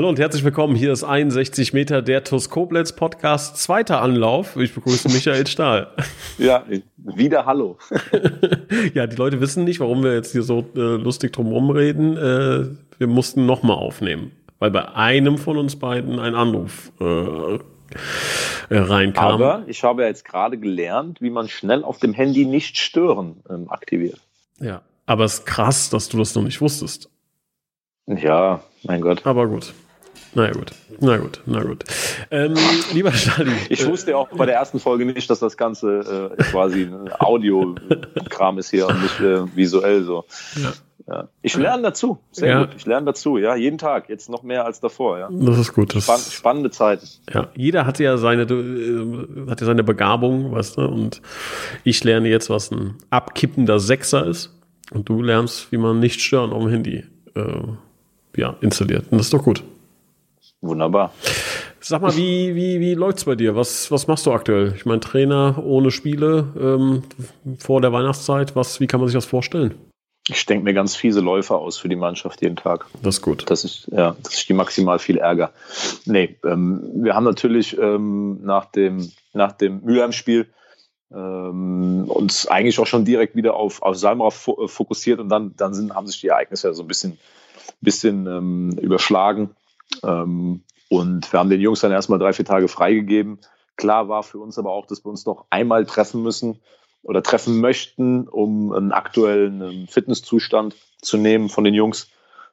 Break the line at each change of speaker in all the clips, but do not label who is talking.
Hallo und herzlich willkommen. Hier ist 61 Meter der TUS Koblenz Podcast. Zweiter Anlauf. Ich begrüße Michael Stahl.
Ja, wieder Hallo.
ja, die Leute wissen nicht, warum wir jetzt hier so äh, lustig drumherum reden. Äh, wir mussten nochmal aufnehmen, weil bei einem von uns beiden ein Anruf äh, äh, reinkam.
Aber ich habe ja jetzt gerade gelernt, wie man schnell auf dem Handy nicht stören ähm, aktiviert.
Ja, aber es ist krass, dass du das noch nicht wusstest.
Ja, mein Gott.
Aber gut. Na ja, gut, na gut, na gut. Ähm, lieber Stali.
Ich wusste auch bei der ersten Folge nicht, dass das Ganze äh, quasi ein Audio-Kram ist hier und nicht äh, visuell so. Ja. Ja. Ich lerne dazu, sehr ja. gut. Ich lerne dazu, ja, jeden Tag, jetzt noch mehr als davor, ja.
Das ist gut. Das
Spann spannende Zeiten.
Ja, jeder hat ja seine, äh, hat ja seine Begabung, weißt du, und ich lerne jetzt, was ein abkippender Sechser ist und du lernst, wie man nicht stören auf dem Handy äh, ja, installiert. Und das ist doch gut.
Wunderbar.
Sag mal, wie, wie, wie läuft's bei dir? Was, was machst du aktuell? Ich meine, Trainer ohne Spiele ähm, vor der Weihnachtszeit, was, wie kann man sich das vorstellen?
Ich denke mir ganz fiese Läufer aus für die Mannschaft jeden Tag.
Das ist gut.
Das ist, ja, das ist die maximal viel Ärger. Nee, ähm, wir haben natürlich ähm, nach dem, nach dem Mülheim-Spiel ähm, uns eigentlich auch schon direkt wieder auf, auf Salmra fokussiert und dann, dann sind, haben sich die Ereignisse ja so ein bisschen bisschen ähm, überschlagen. Ähm, und wir haben den Jungs dann erstmal drei, vier Tage freigegeben. Klar war für uns aber auch, dass wir uns noch einmal treffen müssen oder treffen möchten, um einen aktuellen ähm, Fitnesszustand zu nehmen von den Jungs.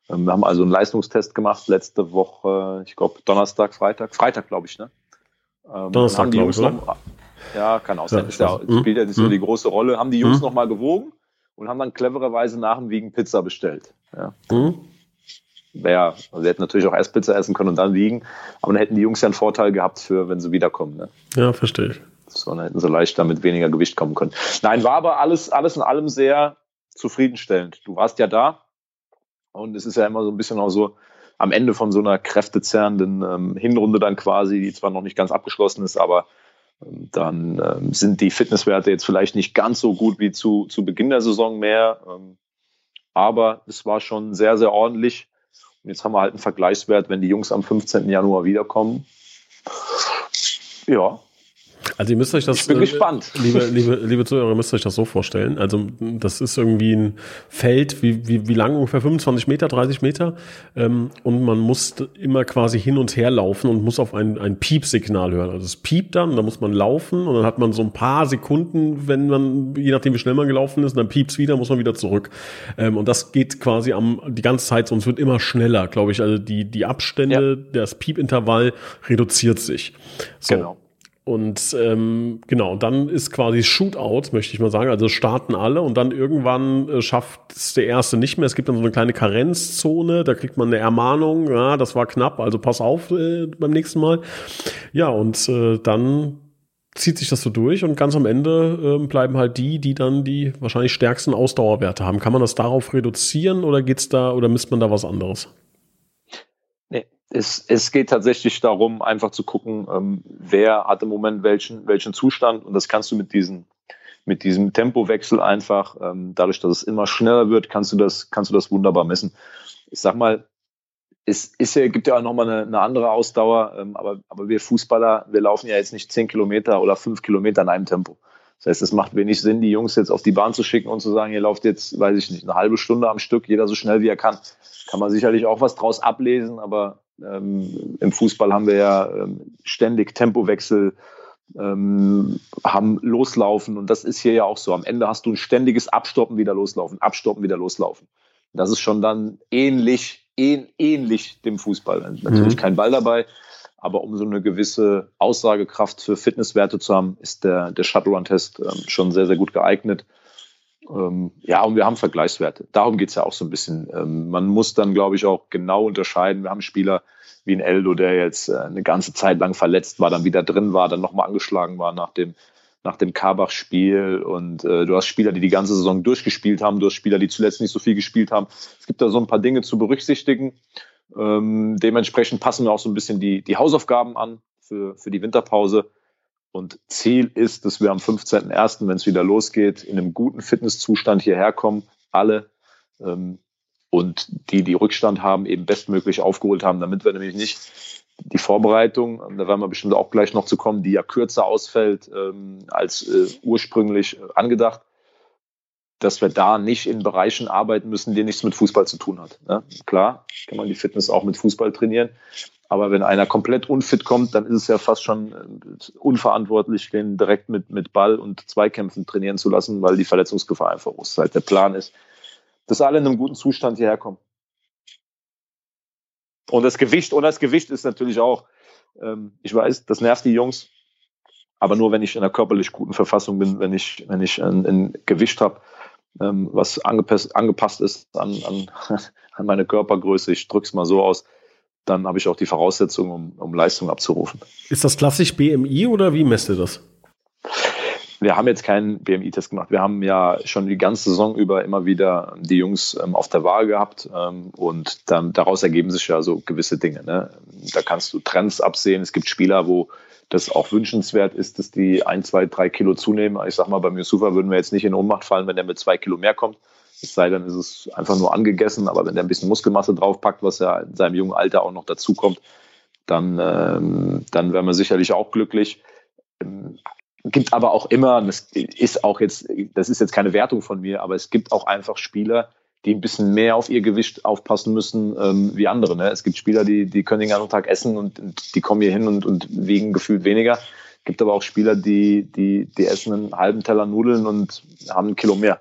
Ähm, wir haben also einen Leistungstest gemacht letzte Woche, ich glaube Donnerstag, Freitag, Freitag glaube ich, ne?
Ähm, Donnerstag, glaube ich,
noch, Ja, kann auch sein. Ja, ja, spielt ja nicht so mhm. die große Rolle. Haben die Jungs mhm. noch mal gewogen und haben dann clevererweise nach dem Wiegen Pizza bestellt. Ja. Mhm wäre, also sie hätten natürlich auch erst Pizza essen können und dann wiegen, aber dann hätten die Jungs ja einen Vorteil gehabt für, wenn sie wiederkommen. Ne?
Ja, verstehe ich.
So, dann hätten sie leicht damit weniger Gewicht kommen können. Nein, war aber alles, alles in allem sehr zufriedenstellend. Du warst ja da und es ist ja immer so ein bisschen auch so, am Ende von so einer kräftezerrenden ähm, Hinrunde dann quasi, die zwar noch nicht ganz abgeschlossen ist, aber ähm, dann ähm, sind die Fitnesswerte jetzt vielleicht nicht ganz so gut wie zu, zu Beginn der Saison mehr. Ähm, aber es war schon sehr, sehr ordentlich. Jetzt haben wir halt einen Vergleichswert, wenn die Jungs am 15. Januar wiederkommen. Ja,
also ihr müsst euch das,
ich bin äh, gespannt.
Liebe, liebe, liebe Zuhörer, ihr müsst euch das so vorstellen. Also das ist irgendwie ein Feld, wie, wie, wie lang ungefähr 25 Meter, 30 Meter. Ähm, und man muss immer quasi hin und her laufen und muss auf ein, ein Piepsignal hören. Also es piept dann, da muss man laufen und dann hat man so ein paar Sekunden, wenn man, je nachdem wie schnell man gelaufen ist, dann piept's wieder, muss man wieder zurück. Ähm, und das geht quasi am, die ganze Zeit, sonst wird immer schneller, glaube ich. Also die, die Abstände, ja. das Piepintervall reduziert sich. So. Genau. Und ähm, genau, dann ist quasi Shootout, möchte ich mal sagen. Also starten alle und dann irgendwann äh, schafft es der Erste nicht mehr. Es gibt dann so eine kleine Karenzzone, da kriegt man eine Ermahnung, ja, das war knapp, also pass auf äh, beim nächsten Mal. Ja, und äh, dann zieht sich das so durch und ganz am Ende äh, bleiben halt die, die dann die wahrscheinlich stärksten Ausdauerwerte haben. Kann man das darauf reduzieren oder geht's da oder misst man da was anderes?
Es, es geht tatsächlich darum, einfach zu gucken, ähm, wer hat im Moment welchen, welchen Zustand und das kannst du mit diesen mit diesem Tempowechsel einfach, ähm, dadurch, dass es immer schneller wird, kannst du das, kannst du das wunderbar messen. Ich sag mal, es ist ja, gibt ja auch nochmal eine, eine andere Ausdauer, ähm, aber, aber wir Fußballer, wir laufen ja jetzt nicht zehn Kilometer oder fünf Kilometer in einem Tempo. Das heißt, es macht wenig Sinn, die Jungs jetzt auf die Bahn zu schicken und zu sagen, ihr lauft jetzt, weiß ich nicht, eine halbe Stunde am Stück, jeder so schnell wie er kann. Kann man sicherlich auch was draus ablesen, aber ähm, Im Fußball haben wir ja ähm, ständig Tempowechsel, ähm, haben Loslaufen und das ist hier ja auch so. Am Ende hast du ein ständiges Abstoppen, wieder loslaufen, Abstoppen, wieder loslaufen. Das ist schon dann ähnlich, ähn, ähnlich dem Fußball. Natürlich mhm. kein Ball dabei, aber um so eine gewisse Aussagekraft für Fitnesswerte zu haben, ist der, der Shuttle-Run-Test ähm, schon sehr, sehr gut geeignet. Ähm, ja, und wir haben Vergleichswerte. Darum geht es ja auch so ein bisschen. Ähm, man muss dann, glaube ich, auch genau unterscheiden. Wir haben Spieler wie ein Eldo, der jetzt äh, eine ganze Zeit lang verletzt war, dann wieder drin war, dann nochmal angeschlagen war nach dem, nach dem Karbach-Spiel und äh, du hast Spieler, die die ganze Saison durchgespielt haben, du hast Spieler, die zuletzt nicht so viel gespielt haben. Es gibt da so ein paar Dinge zu berücksichtigen. Ähm, dementsprechend passen wir auch so ein bisschen die, die Hausaufgaben an für, für die Winterpause. Und Ziel ist, dass wir am 15.01., wenn es wieder losgeht, in einem guten Fitnesszustand hierher kommen, alle. Ähm, und die, die Rückstand haben, eben bestmöglich aufgeholt haben, damit wir nämlich nicht die Vorbereitung, da werden wir bestimmt auch gleich noch zu kommen, die ja kürzer ausfällt ähm, als äh, ursprünglich angedacht, dass wir da nicht in Bereichen arbeiten müssen, die nichts mit Fußball zu tun hat. Ne? Klar, kann man die Fitness auch mit Fußball trainieren, aber wenn einer komplett unfit kommt, dann ist es ja fast schon äh, unverantwortlich, den direkt mit, mit Ball und Zweikämpfen trainieren zu lassen, weil die Verletzungsgefahr einfach ist. Halt der Plan ist, dass alle in einem guten Zustand hierher kommen. Und das Gewicht, und das Gewicht ist natürlich auch, ähm, ich weiß, das nervt die Jungs, aber nur wenn ich in einer körperlich guten Verfassung bin, wenn ich, wenn ich ein, ein Gewicht habe, ähm, was angepasst, angepasst ist an, an, an meine Körpergröße, ich drück's mal so aus, dann habe ich auch die Voraussetzungen, um, um Leistung abzurufen.
Ist das klassisch BMI oder wie messt ihr das?
Wir haben jetzt keinen BMI-Test gemacht. Wir haben ja schon die ganze Saison über immer wieder die Jungs ähm, auf der Waage gehabt ähm, und dann daraus ergeben sich ja so gewisse Dinge. Ne? Da kannst du Trends absehen. Es gibt Spieler, wo das auch wünschenswert ist, dass die ein, zwei, drei Kilo zunehmen. Ich sag mal, beim Yusufa würden wir jetzt nicht in Ohnmacht fallen, wenn der mit zwei Kilo mehr kommt. Es sei denn, ist es einfach nur angegessen, aber wenn der ein bisschen Muskelmasse draufpackt, was ja in seinem jungen Alter auch noch dazukommt, dann, ähm, dann wären wir sicherlich auch glücklich. Ähm, gibt aber auch immer, das ist auch jetzt, das ist jetzt keine Wertung von mir, aber es gibt auch einfach Spieler, die ein bisschen mehr auf ihr Gewicht aufpassen müssen ähm, wie andere. Ne? Es gibt Spieler, die, die können den ganzen Tag essen und, und die kommen hier hin und, und wiegen gefühlt weniger. Es gibt aber auch Spieler, die, die, die essen einen halben Teller Nudeln und haben ein Kilo mehr.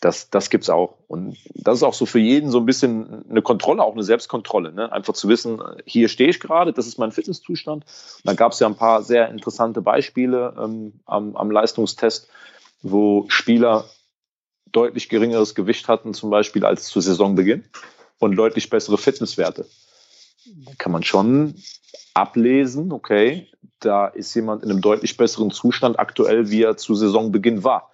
Das, das gibt's auch. Und das ist auch so für jeden so ein bisschen eine Kontrolle, auch eine Selbstkontrolle. Ne? Einfach zu wissen, hier stehe ich gerade, das ist mein Fitnesszustand. Da gab es ja ein paar sehr interessante Beispiele ähm, am, am Leistungstest, wo Spieler deutlich geringeres Gewicht hatten, zum Beispiel als zu Saisonbeginn und deutlich bessere Fitnesswerte. Da kann man schon ablesen, okay, da ist jemand in einem deutlich besseren Zustand aktuell, wie er zu Saisonbeginn war.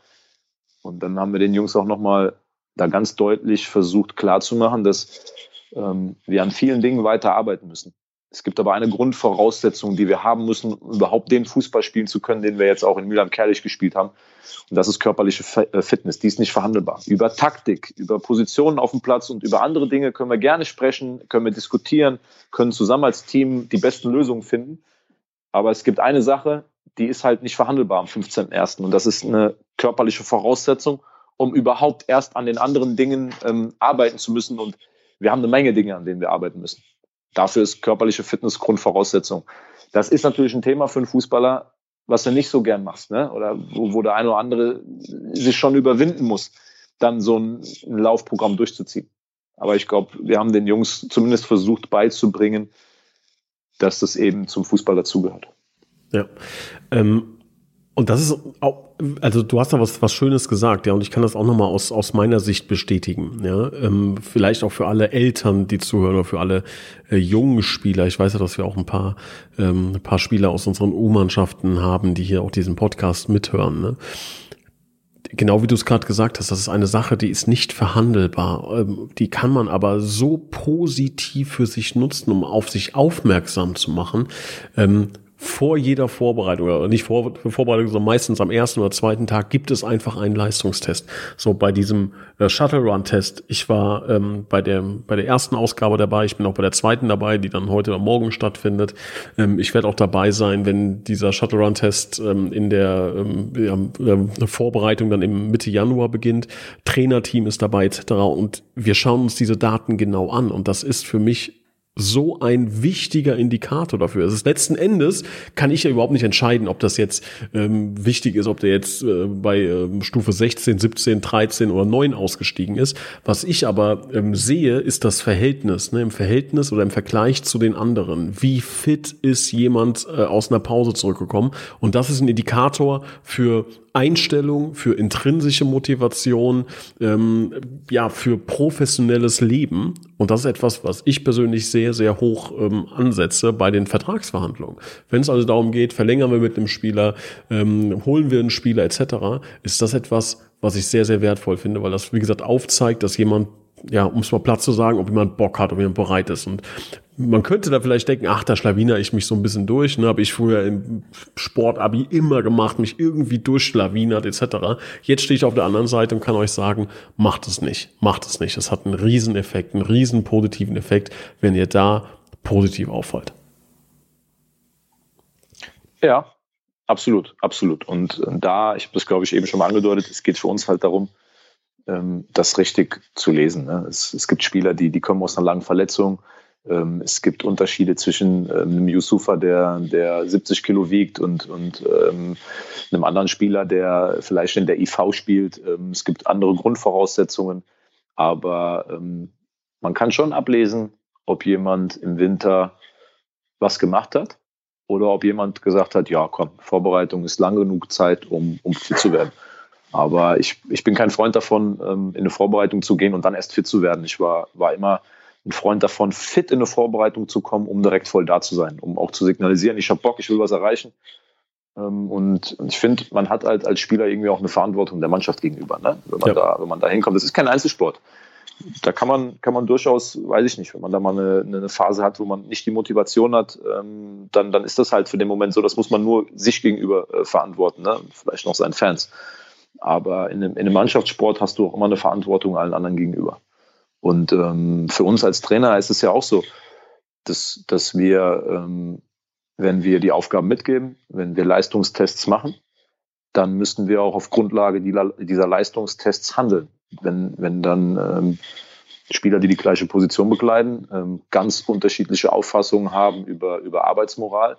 Und dann haben wir den Jungs auch nochmal da ganz deutlich versucht klarzumachen, dass ähm, wir an vielen Dingen weiter arbeiten müssen. Es gibt aber eine Grundvoraussetzung, die wir haben müssen, um überhaupt den Fußball spielen zu können, den wir jetzt auch in Milan Kerlich gespielt haben. Und das ist körperliche äh, Fitness. Die ist nicht verhandelbar. Über Taktik, über Positionen auf dem Platz und über andere Dinge können wir gerne sprechen, können wir diskutieren, können zusammen als Team die besten Lösungen finden. Aber es gibt eine Sache, die ist halt nicht verhandelbar am 15.01. Und das ist eine körperliche Voraussetzung, um überhaupt erst an den anderen Dingen ähm, arbeiten zu müssen. Und wir haben eine Menge Dinge, an denen wir arbeiten müssen. Dafür ist körperliche Fitness Grundvoraussetzung. Das ist natürlich ein Thema für einen Fußballer, was du nicht so gern machst, ne? Oder wo, wo der eine oder andere sich schon überwinden muss, dann so ein, ein Laufprogramm durchzuziehen. Aber ich glaube, wir haben den Jungs zumindest versucht beizubringen, dass das eben zum Fußball dazugehört.
Ja. Ähm, und das ist auch, also du hast da was, was Schönes gesagt, ja, und ich kann das auch nochmal aus, aus meiner Sicht bestätigen, ja. Ähm, vielleicht auch für alle Eltern, die zuhören, oder für alle äh, jungen Spieler. Ich weiß ja, dass wir auch ein paar, ähm, ein paar Spieler aus unseren U-Mannschaften haben, die hier auch diesen Podcast mithören, ne? Genau wie du es gerade gesagt hast, das ist eine Sache, die ist nicht verhandelbar. Ähm, die kann man aber so positiv für sich nutzen, um auf sich aufmerksam zu machen, ähm, vor jeder Vorbereitung, oder nicht vor Vorbereitung, sondern meistens am ersten oder zweiten Tag gibt es einfach einen Leistungstest. So bei diesem äh, Shuttle Run Test, ich war ähm, bei der bei der ersten Ausgabe dabei, ich bin auch bei der zweiten dabei, die dann heute oder morgen stattfindet. Ähm, ich werde auch dabei sein, wenn dieser Shuttle Run Test ähm, in der ähm, ja, Vorbereitung dann im Mitte Januar beginnt. Trainerteam ist dabei etc. Und wir schauen uns diese Daten genau an und das ist für mich so ein wichtiger Indikator dafür. Es ist letzten Endes kann ich ja überhaupt nicht entscheiden, ob das jetzt ähm, wichtig ist, ob der jetzt äh, bei ähm, Stufe 16, 17, 13 oder 9 ausgestiegen ist. Was ich aber ähm, sehe, ist das Verhältnis, ne, im Verhältnis oder im Vergleich zu den anderen. Wie fit ist jemand äh, aus einer Pause zurückgekommen? Und das ist ein Indikator für Einstellung, für intrinsische Motivation, ähm, ja, für professionelles Leben. Und das ist etwas, was ich persönlich sehr, sehr hoch ähm, ansetze bei den Vertragsverhandlungen. Wenn es also darum geht, verlängern wir mit einem Spieler, ähm, holen wir einen Spieler etc., ist das etwas, was ich sehr, sehr wertvoll finde, weil das, wie gesagt, aufzeigt, dass jemand ja, um es mal Platz zu sagen, ob jemand Bock hat, ob jemand bereit ist. Und man könnte da vielleicht denken, ach, da schlawiner ich mich so ein bisschen durch. Ne, habe ich früher im Sportabi immer gemacht, mich irgendwie durchschlawinert etc. Jetzt stehe ich auf der anderen Seite und kann euch sagen, macht es nicht, macht es nicht. Das hat einen riesen Effekt, einen riesen positiven Effekt, wenn ihr da positiv auffallt.
Ja, absolut, absolut. Und da, ich habe das glaube ich eben schon mal angedeutet, es geht für uns halt darum, das richtig zu lesen. Ne? Es, es, gibt Spieler, die, die kommen aus einer langen Verletzung. Ähm, es gibt Unterschiede zwischen ähm, einem Yusufa, der, der 70 Kilo wiegt, und, und ähm, einem anderen Spieler, der vielleicht in der IV spielt. Ähm, es gibt andere Grundvoraussetzungen, aber ähm, man kann schon ablesen, ob jemand im Winter was gemacht hat oder ob jemand gesagt hat, ja komm, Vorbereitung ist lang genug Zeit, um, um fit zu werden. Aber ich, ich bin kein Freund davon, ähm, in eine Vorbereitung zu gehen und dann erst fit zu werden. Ich war, war immer ein Freund davon, fit in eine Vorbereitung zu kommen, um direkt voll da zu sein, um auch zu signalisieren, ich habe Bock, ich will was erreichen. Ähm, und, ich finde, man hat halt als Spieler irgendwie auch eine Verantwortung der Mannschaft gegenüber, ne? wenn, man ja. da, wenn man da hinkommt. Das ist kein Einzelsport. Da kann man, kann man durchaus, weiß ich nicht, wenn man da mal eine, eine Phase hat, wo man nicht die Motivation hat, ähm, dann, dann ist das halt für den Moment so, das muss man nur sich gegenüber äh, verantworten, ne? vielleicht noch seinen Fans. Aber in einem, in einem Mannschaftssport hast du auch immer eine Verantwortung allen anderen gegenüber. Und ähm, für uns als Trainer ist es ja auch so, dass, dass wir, ähm, wenn wir die Aufgaben mitgeben, wenn wir Leistungstests machen, dann müssten wir auch auf Grundlage dieser Leistungstests handeln. Wenn, wenn dann ähm, Spieler, die die gleiche Position bekleiden, ähm, ganz unterschiedliche Auffassungen haben über, über Arbeitsmoral,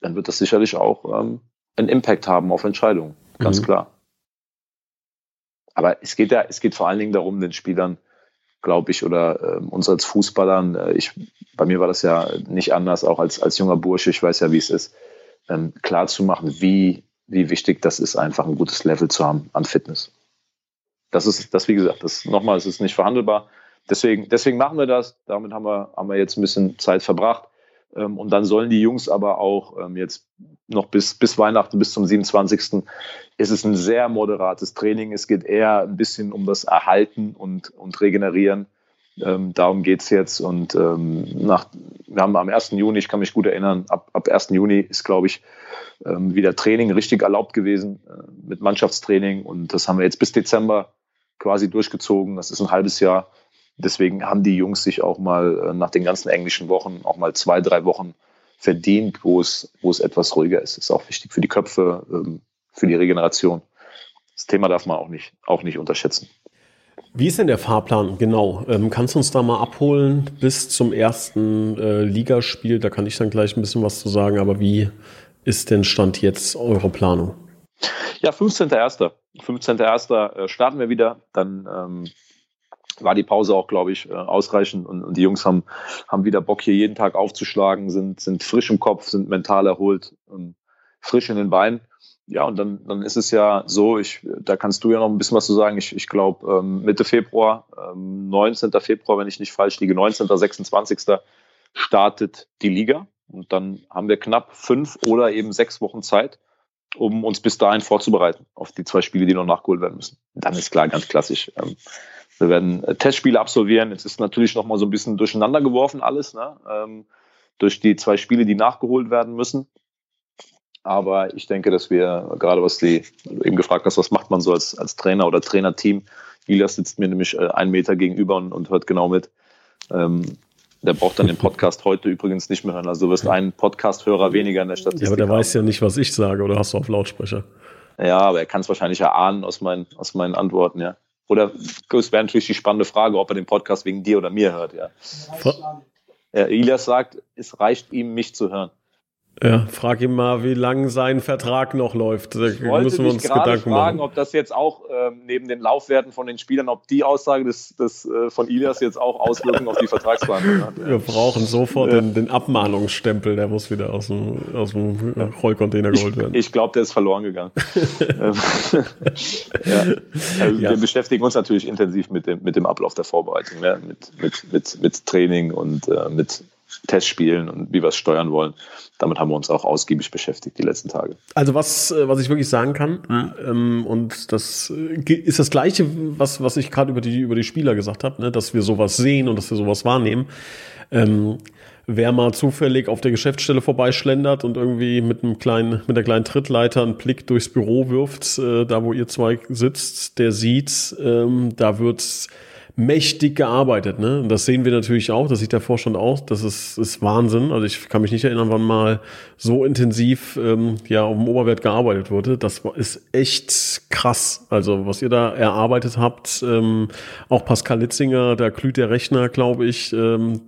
dann wird das sicherlich auch ähm, einen Impact haben auf Entscheidungen ganz mhm. klar. Aber es geht ja, es geht vor allen Dingen darum, den Spielern, glaube ich, oder äh, uns als Fußballern, äh, ich, bei mir war das ja nicht anders, auch als, als junger Bursche, ich weiß ja, wie es ist, ähm, klar zu machen, wie, wie wichtig das ist, einfach ein gutes Level zu haben an Fitness. Das ist, das, wie gesagt, das nochmal, es ist nicht verhandelbar. Deswegen, deswegen machen wir das. Damit haben wir, haben wir jetzt ein bisschen Zeit verbracht. Ähm, und dann sollen die Jungs aber auch ähm, jetzt noch bis, bis Weihnachten, bis zum 27. ist es ein sehr moderates Training. Es geht eher ein bisschen um das Erhalten und, und Regenerieren. Ähm, darum geht's jetzt. Und ähm, nach, wir haben am 1. Juni, ich kann mich gut erinnern, ab, ab 1. Juni ist, glaube ich, ähm, wieder Training richtig erlaubt gewesen äh, mit Mannschaftstraining. Und das haben wir jetzt bis Dezember quasi durchgezogen. Das ist ein halbes Jahr. Deswegen haben die Jungs sich auch mal äh, nach den ganzen englischen Wochen auch mal zwei, drei Wochen verdient, wo es, wo es etwas ruhiger ist. Ist auch wichtig für die Köpfe, ähm, für die Regeneration. Das Thema darf man auch nicht, auch nicht unterschätzen.
Wie ist denn der Fahrplan genau? Ähm, kannst du uns da mal abholen bis zum ersten äh, Ligaspiel? Da kann ich dann gleich ein bisschen was zu sagen, aber wie ist denn Stand jetzt eure Planung?
Ja, 15.01. 15.01. Äh, starten wir wieder. Dann ähm, war die Pause auch, glaube ich, äh, ausreichend und, und, die Jungs haben, haben wieder Bock, hier jeden Tag aufzuschlagen, sind, sind frisch im Kopf, sind mental erholt, ähm, frisch in den Beinen. Ja, und dann, dann ist es ja so, ich, da kannst du ja noch ein bisschen was zu sagen. Ich, ich glaube, ähm, Mitte Februar, ähm, 19. Februar, wenn ich nicht falsch liege, 19. 26. startet die Liga. Und dann haben wir knapp fünf oder eben sechs Wochen Zeit, um uns bis dahin vorzubereiten auf die zwei Spiele, die noch nachgeholt werden müssen. Dann ist klar, ganz klassisch. Ähm, wir werden äh, Testspiele absolvieren. Jetzt ist natürlich noch mal so ein bisschen durcheinander geworfen alles, ne? ähm, durch die zwei Spiele, die nachgeholt werden müssen. Aber ich denke, dass wir gerade was die eben gefragt hast, was macht man so als, als Trainer oder Trainerteam? Ilias sitzt mir nämlich äh, einen Meter gegenüber und, und hört genau mit. Ähm, der braucht dann den Podcast heute übrigens nicht mehr hören. Also du wirst einen Podcast-Hörer weniger in der Statistik.
Ja, aber der haben. weiß ja nicht, was ich sage, oder hast du auf Lautsprecher?
Ja, aber er kann es wahrscheinlich erahnen aus meinen, aus meinen Antworten, ja. Oder es wäre natürlich die spannende Frage, ob er den Podcast wegen dir oder mir hört, ja. ja Elias sagt, es reicht ihm, mich zu hören.
Ja, frag ihn mal, wie lang sein Vertrag noch läuft. Da
ich wollte müssen wir uns Gedanken fragen, machen. ob das jetzt auch ähm, neben den Laufwerten von den Spielern, ob die Aussage des, des äh, von Ilias jetzt auch Auswirkungen auf die Vertragsverhandlungen hat.
Wir brauchen sofort den, den, Abmahnungsstempel, der muss wieder aus dem, aus dem Rollcontainer geholt werden.
Ich, ich glaube, der ist verloren gegangen. Ja. Also ja. Wir beschäftigen uns natürlich intensiv mit dem, mit dem Ablauf der Vorbereitung, ja? mit, mit, mit, mit Training und äh, mit Testspielen und wie wir es steuern wollen. Damit haben wir uns auch ausgiebig beschäftigt die letzten Tage.
Also was, äh, was ich wirklich sagen kann, mhm. ähm, und das äh, ist das Gleiche, was, was ich gerade über die, über die Spieler gesagt habe, ne, dass wir sowas sehen und dass wir sowas wahrnehmen. Ähm, wer mal zufällig auf der Geschäftsstelle vorbeischlendert und irgendwie mit einem kleinen, mit der kleinen Trittleiter einen Blick durchs Büro wirft, äh, da wo ihr zwei sitzt, der sieht, ähm, da wird mächtig gearbeitet. Ne? Und das sehen wir natürlich auch, das sieht der Vorstand auch. Das ist, ist Wahnsinn. Also ich kann mich nicht erinnern, wann mal so intensiv ähm, ja, auf dem Oberwert gearbeitet wurde. Das ist echt krass. Also was ihr da erarbeitet habt, ähm, auch Pascal Litzinger, da glüht der Rechner, glaube ich. Ähm,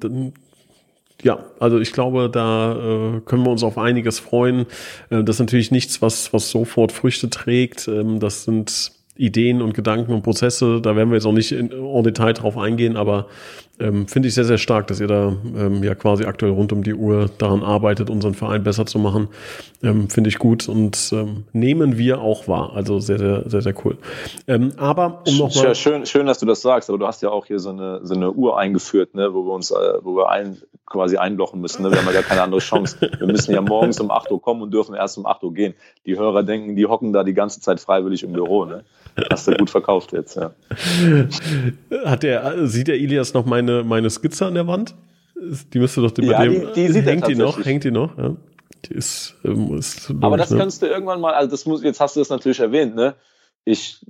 ja, also ich glaube, da äh, können wir uns auf einiges freuen. Äh, das ist natürlich nichts, was, was sofort Früchte trägt. Ähm, das sind Ideen und Gedanken und Prozesse. Da werden wir jetzt auch nicht in, en Detail drauf eingehen, aber ähm, finde ich sehr, sehr stark, dass ihr da ähm, ja quasi aktuell rund um die Uhr daran arbeitet, unseren Verein besser zu machen. Ähm, finde ich gut und ähm, nehmen wir auch wahr. Also sehr, sehr, sehr, sehr cool. Ähm, aber um nochmal.
Ja, schön, schön, dass du das sagst, aber du hast ja auch hier so eine, so eine Uhr eingeführt, ne, wo wir uns, äh, wo wir ein, quasi einblochen müssen. Ne? Wir haben ja gar keine andere Chance. Wir müssen ja morgens um 8 Uhr kommen und dürfen erst um 8 Uhr gehen. Die Hörer denken, die hocken da die ganze Zeit freiwillig im Büro. Ne? Hast du gut verkauft jetzt, ja.
Hat der, sieht der Ilias noch meine, meine Skizze an der Wand? Die müsste doch ja, dem, die, die sieht hängt die noch, hängt die noch, ja. Die ist,
ähm, ist Aber das ne? kannst du irgendwann mal, also das muss, jetzt hast du das natürlich erwähnt, ne? Ich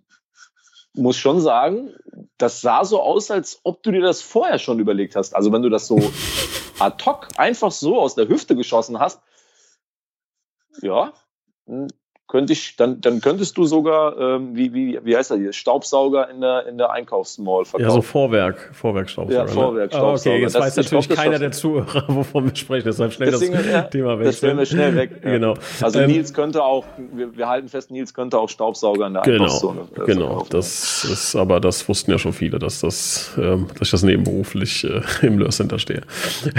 muss schon sagen, das sah so aus, als ob du dir das vorher schon überlegt hast. Also wenn du das so ad hoc einfach so aus der Hüfte geschossen hast, ja, könnte ich, dann, dann könntest du sogar, ähm, wie, wie, wie heißt er hier, Staubsauger in der, in der Einkaufsmall
verkaufen. Ja, so Vorwerk, Vorwerkstaubsauger.
Ja, ne? Vorwerk, Staubsauger.
Ah, okay, jetzt das, weiß natürlich glaub, keiner der Zuhörer, wovon wir sprechen, deshalb schnell Deswegen, das ja, Thema weg.
Das werden wir schnell weg. Ja.
Genau.
Also ähm, Nils könnte auch, wir, wir halten fest, Nils könnte auch Staubsauger in der
genau, Einkaufszone
äh,
Genau, das ist, aber das wussten ja schon viele, dass das, ähm, dass ich das nebenberuflich äh, im Lörscenter stehe.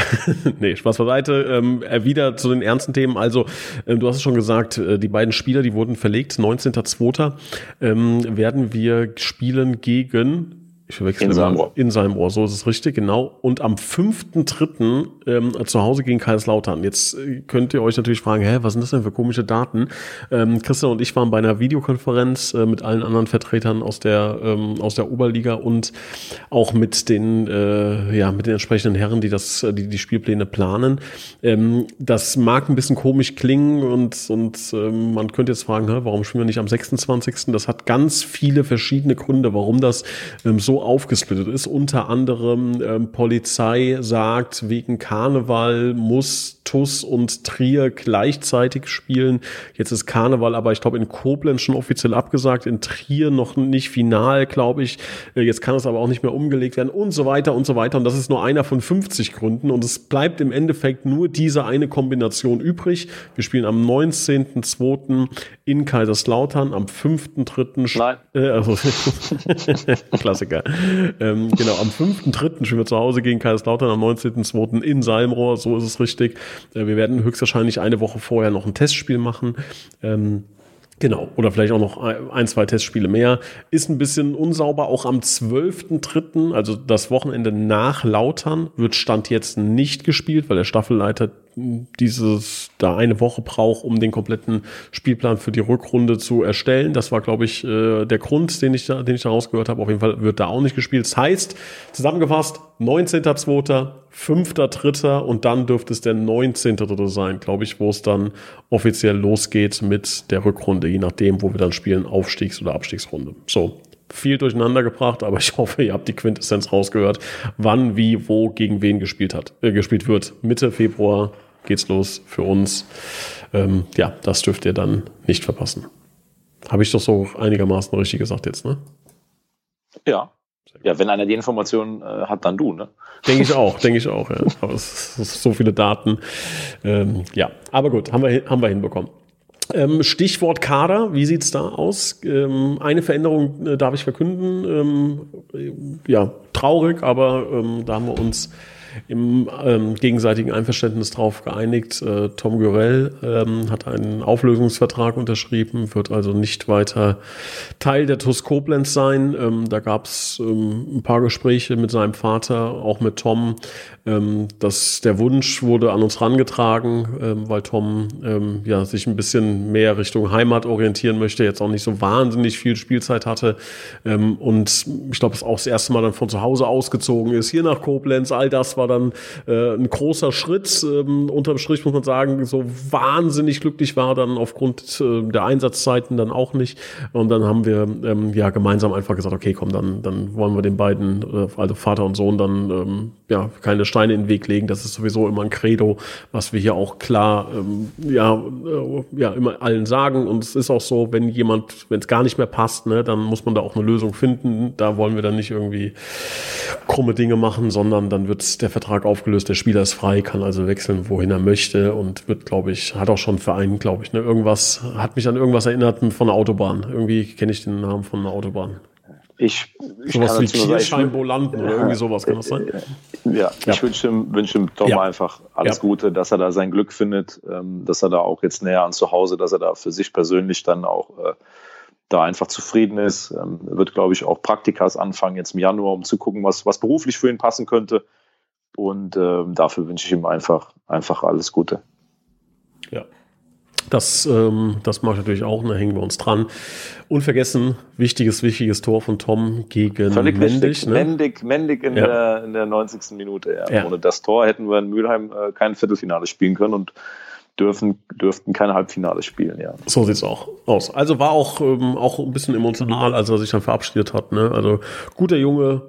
nee, Spaß beiseite. Ähm, äh, wieder zu den ernsten Themen. Also, ähm, du hast es schon gesagt, äh, die beiden Spieler, die wurden verlegt 19.02. Ähm, werden wir spielen gegen ich verwechsel in seinem Ohr. In seinem Ohr, so ist es richtig, genau. Und am 5.3. Ähm, zu Hause gegen Kaiserslautern. Jetzt äh, könnt ihr euch natürlich fragen, hä, was sind das denn für komische Daten? Ähm, Christian und ich waren bei einer Videokonferenz äh, mit allen anderen Vertretern aus der, ähm, aus der Oberliga und auch mit den, äh, ja, mit den entsprechenden Herren, die das, äh, die, die Spielpläne planen. Ähm, das mag ein bisschen komisch klingen und, und ähm, man könnte jetzt fragen, hä, warum spielen wir nicht am 26.? Das hat ganz viele verschiedene Gründe, warum das ähm, so aufgesplittet ist. Unter anderem ähm, Polizei sagt, wegen Karneval muss TUS und Trier gleichzeitig spielen. Jetzt ist Karneval aber, ich glaube, in Koblenz schon offiziell abgesagt, in Trier noch nicht final, glaube ich. Äh, jetzt kann es aber auch nicht mehr umgelegt werden und so weiter und so weiter. Und das ist nur einer von 50 Gründen. Und es bleibt im Endeffekt nur diese eine Kombination übrig. Wir spielen am 19.02. in Kaiserslautern, am 5.3. Nein. Äh, also, Klassiker ähm, genau, am 5.3. spielen wir zu Hause gegen Kaiserslautern, am 19.2. in Salmrohr, so ist es richtig. Äh, wir werden höchstwahrscheinlich eine Woche vorher noch ein Testspiel machen. Ähm, Genau, oder vielleicht auch noch ein, zwei Testspiele mehr. Ist ein bisschen unsauber. Auch am 12.3., also das Wochenende nach Lautern, wird Stand jetzt nicht gespielt, weil der Staffelleiter dieses da eine Woche braucht, um den kompletten Spielplan für die Rückrunde zu erstellen. Das war, glaube ich, äh, der Grund, den ich den ich da rausgehört habe. Auf jeden Fall wird da auch nicht gespielt. Das heißt, zusammengefasst, 19.2., 5.3. und dann dürfte es der 19.3. sein, glaube ich, wo es dann offiziell losgeht mit der Rückrunde, je nachdem, wo wir dann spielen, Aufstiegs- oder Abstiegsrunde. So, viel durcheinander gebracht, aber ich hoffe, ihr habt die Quintessenz rausgehört, wann, wie, wo, gegen wen gespielt hat, äh, gespielt wird. Mitte Februar geht's los für uns. Ähm, ja, das dürft ihr dann nicht verpassen. Habe ich doch so einigermaßen richtig gesagt jetzt, ne?
Ja, Ja, wenn einer die Informationen äh, hat, dann du, ne?
Denke ich auch, denke ich auch, ja. Aber es sind so viele Daten. Ähm, ja, aber gut, haben wir, haben wir hinbekommen. Ähm, Stichwort Kader, wie sieht's da aus? Ähm, eine Veränderung äh, darf ich verkünden. Ähm, ja, traurig, aber ähm, da haben wir uns im ähm, gegenseitigen Einverständnis darauf geeinigt. Äh, Tom Gürell ähm, hat einen Auflösungsvertrag unterschrieben, wird also nicht weiter Teil der TUS Koblenz sein. Ähm, da gab es ähm, ein paar Gespräche mit seinem Vater, auch mit Tom. Ähm, dass der Wunsch wurde an uns rangetragen, ähm, weil Tom ähm, ja, sich ein bisschen mehr Richtung Heimat orientieren möchte, jetzt auch nicht so wahnsinnig viel Spielzeit hatte und ich glaube, es auch das erste Mal dann von zu Hause ausgezogen ist, hier nach Koblenz, all das war dann äh, ein großer Schritt. Ähm, unterm Strich muss man sagen, so wahnsinnig glücklich war dann aufgrund äh, der Einsatzzeiten dann auch nicht. Und dann haben wir ähm, ja gemeinsam einfach gesagt, okay, komm, dann, dann wollen wir den beiden, äh, also Vater und Sohn, dann ähm, ja keine Steine in den Weg legen. Das ist sowieso immer ein Credo, was wir hier auch klar ähm, ja, äh, ja immer allen sagen. Und es ist auch so, wenn jemand, wenn es gar nicht mehr passt, ne, dann muss man da auch eine Lösung finden. Da wollen wir dann nicht irgendwie krumme Dinge machen, sondern dann wird der Vertrag aufgelöst, der Spieler ist frei, kann also wechseln, wohin er möchte und wird, glaube ich, hat auch schon Verein, glaube ich, ne, irgendwas, hat mich an irgendwas erinnert von der Autobahn. Irgendwie kenne ich den Namen von einer Autobahn.
Ich, ich
sowas wie Kirscheinbolanden oder irgendwie sowas, kann das sein?
Ja, ja. ich wünsche ihm, wünsche ihm Tom ja. einfach alles ja. Gute, dass er da sein Glück findet, ähm, dass er da auch jetzt näher an zu Hause, dass er da für sich persönlich dann auch äh, da einfach zufrieden ist. Ähm, wird, glaube ich, auch Praktikas anfangen jetzt im Januar, um zu gucken, was, was beruflich für ihn passen könnte. Und äh, dafür wünsche ich ihm einfach, einfach alles Gute.
Ja. Das, ähm, das mache ich natürlich auch, da hängen wir uns dran. Unvergessen, wichtiges, wichtiges Tor von Tom gegen
Völlig Mendig. Ne? Mendig, Mendig in, ja. der, in der 90. Minute. Ja. Ja. Ohne das Tor hätten wir in Mülheim äh, kein Viertelfinale spielen können und dürfen, dürften keine Halbfinale spielen, ja.
So sieht's auch aus. Also war auch, ähm, auch ein bisschen emotional, als er sich dann verabschiedet hat. Ne? Also guter Junge,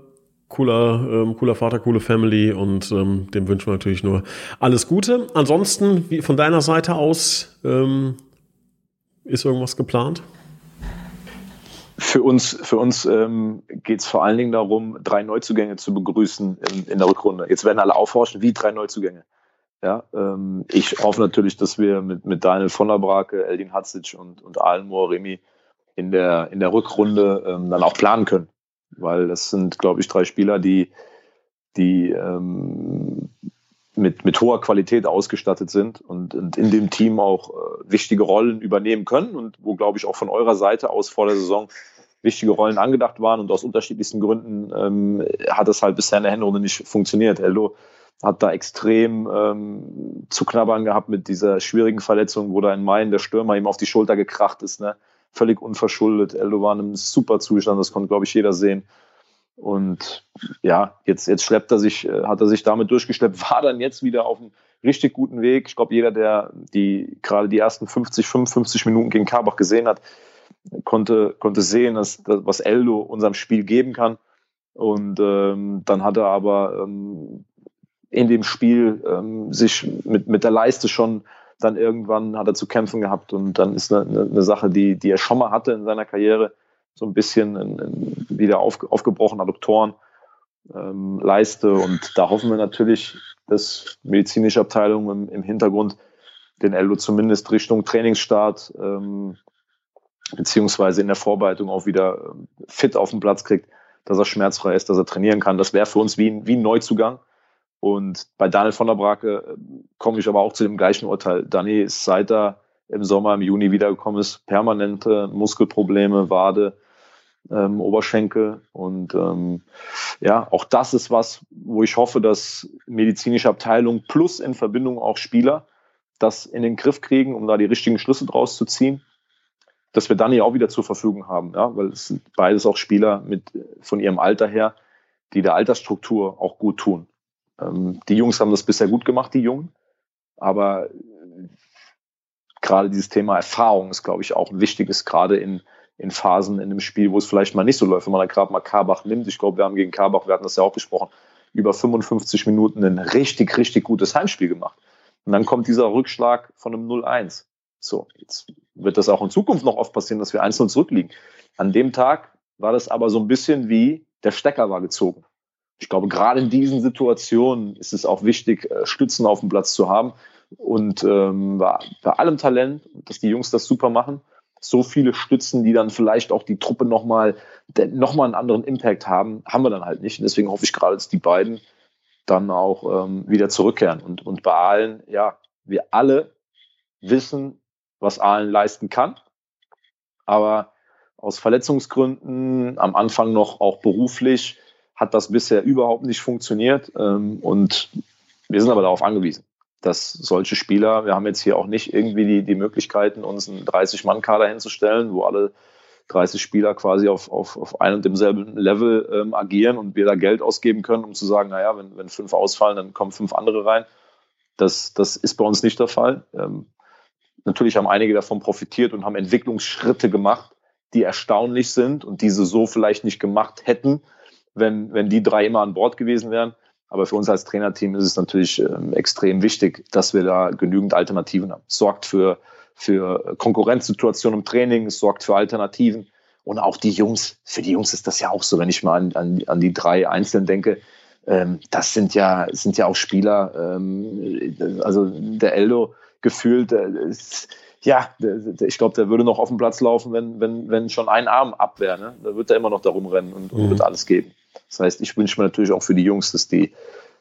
cooler, ähm, cooler Vater, coole Family und ähm, dem wünschen wir natürlich nur alles Gute. Ansonsten, wie, von deiner Seite aus, ähm, ist irgendwas geplant?
Für uns, für uns ähm, geht es vor allen Dingen darum, drei Neuzugänge zu begrüßen in, in der Rückrunde. Jetzt werden alle aufhorchen, wie drei Neuzugänge. Ja, ähm, ich hoffe natürlich, dass wir mit, mit Daniel von der Brake, Eldin Hatzic und, und Alenmoor Remy in der, in der Rückrunde ähm, dann auch planen können weil das sind, glaube ich, drei Spieler, die, die ähm, mit, mit hoher Qualität ausgestattet sind und, und in dem Team auch äh, wichtige Rollen übernehmen können und wo, glaube ich, auch von eurer Seite aus vor der Saison wichtige Rollen angedacht waren und aus unterschiedlichsten Gründen ähm, hat es halt bisher in der Hinrunde nicht funktioniert. Eldo hat da extrem ähm, zu knabbern gehabt mit dieser schwierigen Verletzung, wo da in Main der Stürmer ihm auf die Schulter gekracht ist. Ne? Völlig unverschuldet. Eldo war in einem super Zustand, das konnte, glaube ich, jeder sehen. Und ja, jetzt, jetzt schleppt er sich, äh, hat er sich damit durchgeschleppt, war dann jetzt wieder auf einem richtig guten Weg. Ich glaube, jeder, der die gerade die ersten 50, 55 Minuten gegen Karbach gesehen hat, konnte, konnte sehen, dass, dass was Eldo unserem Spiel geben kann. Und ähm, dann hat er aber ähm, in dem Spiel ähm, sich mit, mit der Leiste schon dann irgendwann hat er zu kämpfen gehabt und dann ist eine, eine Sache, die, die er schon mal hatte in seiner Karriere, so ein bisschen in, in wieder auf, aufgebrochen, Adduktoren, ähm, Leiste und da hoffen wir natürlich, dass medizinische Abteilung im, im Hintergrund den Eldo zumindest Richtung Trainingsstart ähm, beziehungsweise in der Vorbereitung auch wieder ähm, fit auf den Platz kriegt, dass er schmerzfrei ist, dass er trainieren kann. Das wäre für uns wie ein, wie ein Neuzugang. Und bei Daniel von der Brake äh, komme ich aber auch zu dem gleichen Urteil. Dani ist seit er im Sommer, im Juni wiedergekommen ist, permanente Muskelprobleme, Wade, ähm, Oberschenkel. Und ähm, ja, auch das ist was, wo ich hoffe, dass medizinische Abteilung plus in Verbindung auch Spieler das in den Griff kriegen, um da die richtigen Schlüsse draus zu ziehen, dass wir Dani auch wieder zur Verfügung haben, ja, weil es sind beides auch Spieler mit von ihrem Alter her, die der Altersstruktur auch gut tun. Ähm, die Jungs haben das bisher gut gemacht, die Jungen. Aber äh, gerade dieses Thema Erfahrung ist, glaube ich, auch ein wichtiges, gerade in, in Phasen in einem Spiel, wo es vielleicht mal nicht so läuft. Wenn man da gerade mal Karbach nimmt, ich glaube, wir haben gegen Karbach, wir hatten das ja auch besprochen, über 55 Minuten ein richtig, richtig gutes Heimspiel gemacht. Und dann kommt dieser Rückschlag von einem 0-1. So, jetzt wird das auch in Zukunft noch oft passieren, dass wir einzeln zurückliegen. An dem Tag war das aber so ein bisschen wie der Stecker war gezogen. Ich glaube, gerade in diesen Situationen ist es auch wichtig, äh, Stützen auf dem Platz zu haben. Und ähm, bei, bei allem Talent, dass die Jungs das super machen, so viele Stützen, die dann vielleicht auch die Truppe nochmal noch mal einen anderen Impact haben, haben wir dann halt nicht. Und deswegen hoffe ich gerade, dass die beiden dann auch ähm, wieder zurückkehren. Und, und bei allen, ja, wir alle wissen, was Aalen leisten kann. Aber aus Verletzungsgründen, am Anfang noch auch beruflich, hat das bisher überhaupt nicht funktioniert. Ähm, und wir sind aber darauf angewiesen, dass solche Spieler, wir haben jetzt hier auch nicht irgendwie die, die Möglichkeiten, uns einen 30-Mann-Kader hinzustellen, wo alle 30 Spieler quasi auf, auf, auf einem und demselben Level ähm, agieren und wir da Geld ausgeben können, um zu sagen, naja, wenn, wenn fünf ausfallen, dann kommen fünf andere rein. Das, das ist bei uns nicht der Fall. Ähm, natürlich haben einige davon profitiert und haben Entwicklungsschritte gemacht, die erstaunlich sind und diese so vielleicht nicht gemacht hätten, wenn, wenn die drei immer an Bord gewesen wären. Aber für uns als Trainerteam ist es natürlich ähm, extrem wichtig, dass wir da genügend Alternativen haben. Es sorgt für, für Konkurrenzsituationen im Training, es sorgt für Alternativen. Und auch die Jungs, für die Jungs ist das ja auch so, wenn ich mal an, an, an die drei Einzelnen denke, ähm, das sind ja, sind ja auch Spieler, ähm, also der Eldo gefühlt, äh, ist, ja, ich glaube, der würde noch auf dem Platz laufen, wenn, wenn, wenn schon ein Arm ab wäre. Ne? Da wird er immer noch darum rennen und, und mhm. wird alles geben. Das heißt, ich wünsche mir natürlich auch für die Jungs, dass die,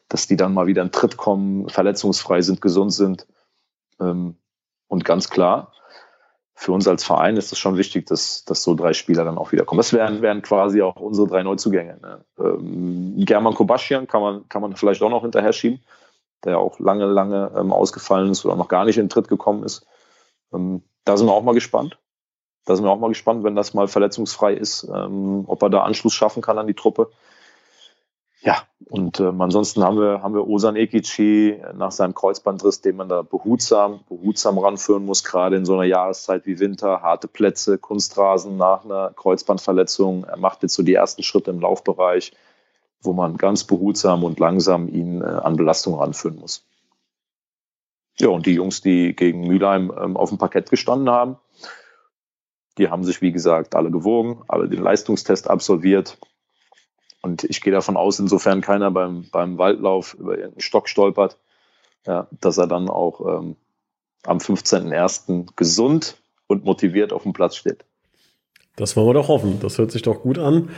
dass die dann mal wieder in Tritt kommen, verletzungsfrei sind, gesund sind. Ähm, und ganz klar, für uns als Verein ist es schon wichtig, dass, dass so drei Spieler dann auch wiederkommen. Das wären, wären quasi auch unsere drei Neuzugänge. Ne? Ähm, German Kobaschian kann man, kann man vielleicht auch noch hinterher schieben, der auch lange, lange ähm, ausgefallen ist oder noch gar nicht in Tritt gekommen ist. Da sind wir auch mal gespannt. Da sind wir auch mal gespannt, wenn das mal verletzungsfrei ist, ähm, ob er da Anschluss schaffen kann an die Truppe. Ja, und ähm, ansonsten haben wir, haben wir Osan Ekici nach seinem Kreuzbandriss, den man da behutsam, behutsam ranführen muss, gerade in so einer Jahreszeit wie Winter, harte Plätze, Kunstrasen nach einer Kreuzbandverletzung. Er macht jetzt so die ersten Schritte im Laufbereich, wo man ganz behutsam und langsam ihn äh, an Belastung ranführen muss. Ja, und die Jungs, die gegen Mülheim ähm, auf dem Parkett gestanden haben, die haben sich, wie gesagt, alle gewogen, alle den Leistungstest absolviert. Und ich gehe davon aus, insofern keiner beim, beim Waldlauf über irgendeinen Stock stolpert, ja, dass er dann auch ähm, am 15.01. gesund und motiviert auf dem Platz steht.
Das wollen wir doch hoffen. Das hört sich doch gut an.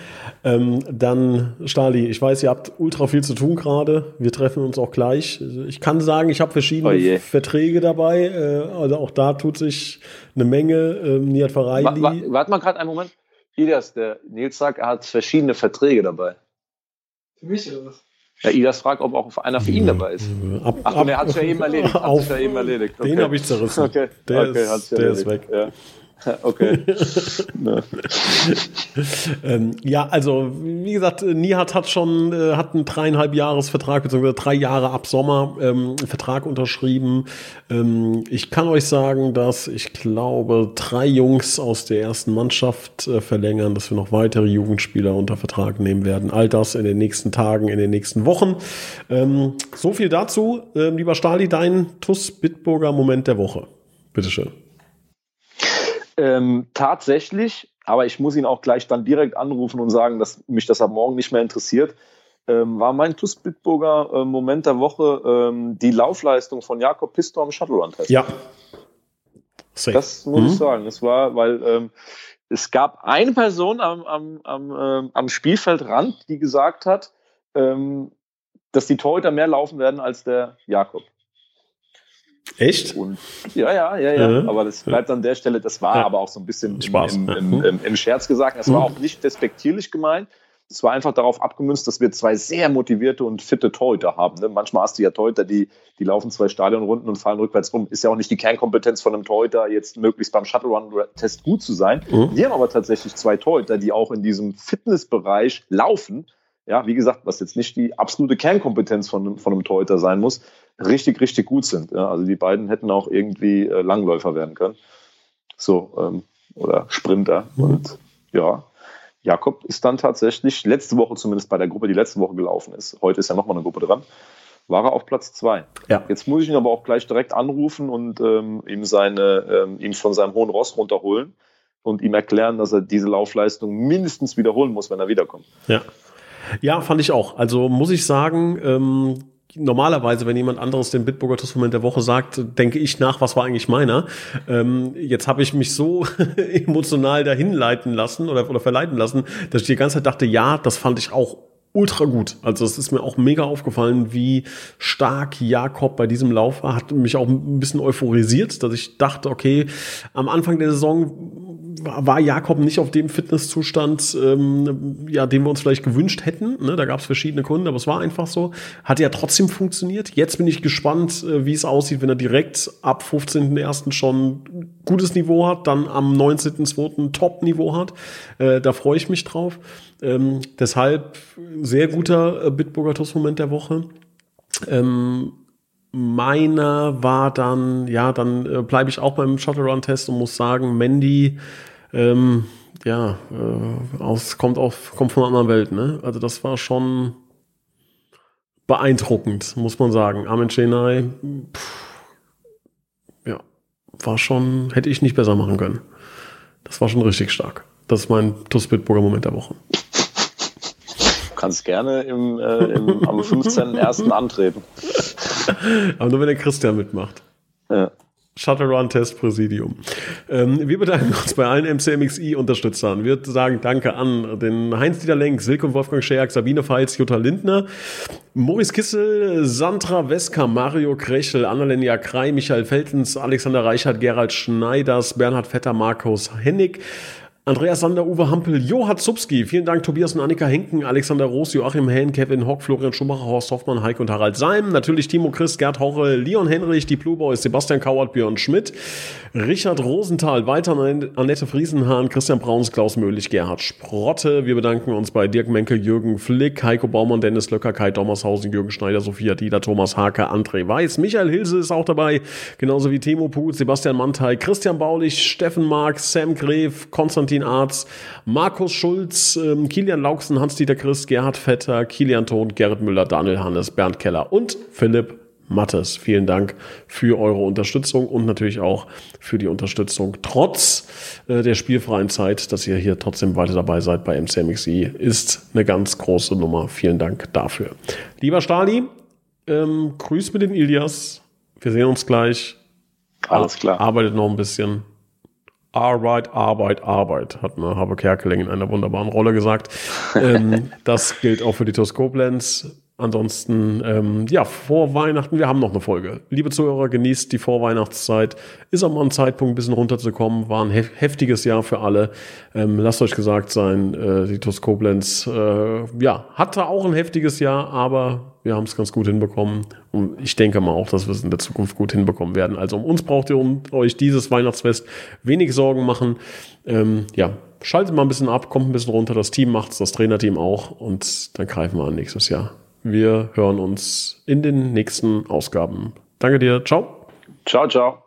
Ähm, dann, Stali, ich weiß, ihr habt ultra viel zu tun gerade. Wir treffen uns auch gleich. Ich kann sagen, ich habe verschiedene oh Verträge dabei. Äh, also auch da tut sich eine Menge. Ähm, Nihat Faraili.
Warte wart mal gerade einen Moment. Idas, der Nils sagt, er hat verschiedene Verträge dabei. Für mich oder was? Ja, Idas fragt, ob auch einer für ihn dabei ist. Ab, Ach, ab, er hat es ja eben erledigt.
Auf, ja eben erledigt. Okay. Den habe ich zerrissen. Okay. Der, okay, ist, der ist weg. Ja.
Okay.
ähm, ja, also wie gesagt, Nihat hat schon äh, hat einen dreieinhalb Jahresvertrag beziehungsweise drei Jahre ab Sommer ähm, Vertrag unterschrieben. Ähm, ich kann euch sagen, dass ich glaube drei Jungs aus der ersten Mannschaft äh, verlängern, dass wir noch weitere Jugendspieler unter Vertrag nehmen werden. All das in den nächsten Tagen, in den nächsten Wochen. Ähm, so viel dazu, ähm, lieber Stali, dein TUS Bitburger Moment der Woche. Bitteschön.
Ähm, tatsächlich, aber ich muss ihn auch gleich dann direkt anrufen und sagen, dass mich das ab morgen nicht mehr interessiert, ähm, war mein TuS Bitburger äh, Moment der Woche ähm, die Laufleistung von Jakob Pistor am Shuttle-Run-Test.
Ja.
Safe. Das muss mhm. ich sagen. Es war, weil ähm, es gab eine Person am, am, am, ähm, am Spielfeldrand, die gesagt hat, ähm, dass die Torhüter mehr laufen werden als der Jakob.
Echt?
Und, ja, ja, ja, ja. Mhm. Aber das bleibt an der Stelle, das war ja. aber auch so ein bisschen
Spaß.
Im, im, im, im, Scherz gesagt. Mhm. war auch nicht despektierlich gemeint. Es war einfach darauf abgemünzt, dass wir zwei sehr motivierte und fitte Torhüter haben. Ne? Manchmal hast du ja Torhüter, die, die laufen zwei Stadionrunden und fallen rückwärts rum. Ist ja auch nicht die Kernkompetenz von einem Torhüter, jetzt möglichst beim Shuttle-Run-Test gut zu sein. Mhm. Die haben aber tatsächlich zwei Torhüter, die auch in diesem Fitnessbereich laufen. Ja, wie gesagt, was jetzt nicht die absolute Kernkompetenz von, von einem Torhüter sein muss, richtig, richtig gut sind. Ja, also die beiden hätten auch irgendwie äh, Langläufer werden können. So, ähm, oder Sprinter. Mhm. Und ja, Jakob ist dann tatsächlich letzte Woche zumindest bei der Gruppe, die letzte Woche gelaufen ist. Heute ist ja nochmal eine Gruppe dran. War er auf Platz zwei.
Ja.
Jetzt muss ich ihn aber auch gleich direkt anrufen und ähm, ihm seine, ähm, ihm von seinem hohen Ross runterholen und ihm erklären, dass er diese Laufleistung mindestens wiederholen muss, wenn er wiederkommt.
Ja. Ja, fand ich auch. Also muss ich sagen, ähm, normalerweise, wenn jemand anderes den Bitburger Tussmoment der Woche sagt, denke ich nach, was war eigentlich meiner. Ähm, jetzt habe ich mich so emotional dahin leiten lassen oder, oder verleiten lassen, dass ich die ganze Zeit dachte, ja, das fand ich auch ultra gut. Also es ist mir auch mega aufgefallen, wie stark Jakob bei diesem Lauf war. Hat mich auch ein bisschen euphorisiert, dass ich dachte, okay, am Anfang der Saison war Jakob nicht auf dem Fitnesszustand, ähm, ja, den wir uns vielleicht gewünscht hätten. Ne? Da gab es verschiedene Gründe, aber es war einfach so. Hat ja trotzdem funktioniert. Jetzt bin ich gespannt, äh, wie es aussieht, wenn er direkt ab 15.01. schon gutes Niveau hat, dann am 19.02. Top-Niveau hat. Äh, da freue ich mich drauf. Ähm, deshalb sehr guter äh, Bitburger Toast-Moment der Woche. Ähm, meiner war dann, ja, dann äh, bleibe ich auch beim Shuttle-Run-Test und muss sagen, Mandy, ähm, ja, äh, aus, kommt, auf, kommt von einer anderen Welt, ne? Also das war schon beeindruckend, muss man sagen. Armin Chenai, ja, war schon, hätte ich nicht besser machen können. Das war schon richtig stark. Das ist mein TUS Bitburger Moment der Woche.
Du kannst gerne im, äh, im, am 15.01. antreten.
Aber nur wenn der Christian mitmacht. Ja. Shuttle Run Test Präsidium. Ähm, wir bedanken uns bei allen MCMXI-Unterstützern. Wir sagen Danke an den Heinz-Dieter Lenk, Silke und Wolfgang Scherk, Sabine Feitz, Jutta Lindner, Maurice Kissel, Sandra Wesker, Mario Krechel, Annalenia Krei, Michael Feltens, Alexander Reichert, Gerald Schneiders, Bernhard Vetter, Markus Hennig, Andreas Sander, Uwe Hampel, Johann Zupski, vielen Dank Tobias und Annika Henken, Alexander Roos, Joachim Hehn, Kevin Hock, Florian Schumacher, Horst Hoffmann, Heike und Harald Seim, natürlich Timo Christ, Gerd Horre, Leon Henrich, die Blue Boys, Sebastian Kauert, Björn Schmidt, Richard Rosenthal, weiter Annette Friesenhahn, Christian Brauns, Klaus Möhlich, Gerhard Sprotte. Wir bedanken uns bei Dirk Menkel, Jürgen Flick, Heiko Baumann, Dennis Löcker, Kai Dommershausen, Jürgen Schneider, Sophia Dieter, Thomas Hake, André Weiß, Michael Hilse ist auch dabei, genauso wie Timo Put, Sebastian Mantei, Christian Baulich, Steffen Mark, Sam Gref, Konstantin Arz, Markus Schulz, ähm, Kilian Lauksen, Hans-Dieter Christ, Gerhard Vetter, Kilian Ton, Gerrit Müller, Daniel Hannes, Bernd Keller und Philipp Mattes. Vielen Dank für eure Unterstützung und natürlich auch für die Unterstützung trotz äh, der spielfreien Zeit, dass ihr hier trotzdem weiter dabei seid bei MCMXI, ist eine ganz große Nummer. Vielen Dank dafür. Lieber Stali, ähm, grüß mit den Ilias. Wir sehen uns gleich.
Alles klar.
Arbeitet noch ein bisschen. Arbeit, Arbeit, Arbeit, hat mir Habe Kerkeling in einer wunderbaren Rolle gesagt. ähm, das gilt auch für die Toskoblenz. Ansonsten, ähm, ja, vor Weihnachten, wir haben noch eine Folge. Liebe Zuhörer, genießt die Vorweihnachtszeit. Ist auch mal ein Zeitpunkt, ein bisschen runterzukommen. War ein heftiges Jahr für alle. Ähm, lasst euch gesagt sein, äh, die TUS Koblenz, äh, ja, hatte auch ein heftiges Jahr, aber wir haben es ganz gut hinbekommen. Und ich denke mal auch, dass wir es in der Zukunft gut hinbekommen werden. Also um uns braucht ihr um euch dieses Weihnachtsfest wenig Sorgen machen. Ähm, ja, schaltet mal ein bisschen ab, kommt ein bisschen runter. Das Team macht's, das Trainerteam auch. Und dann greifen wir an nächstes Jahr. Wir hören uns in den nächsten Ausgaben. Danke dir. Ciao.
Ciao, ciao.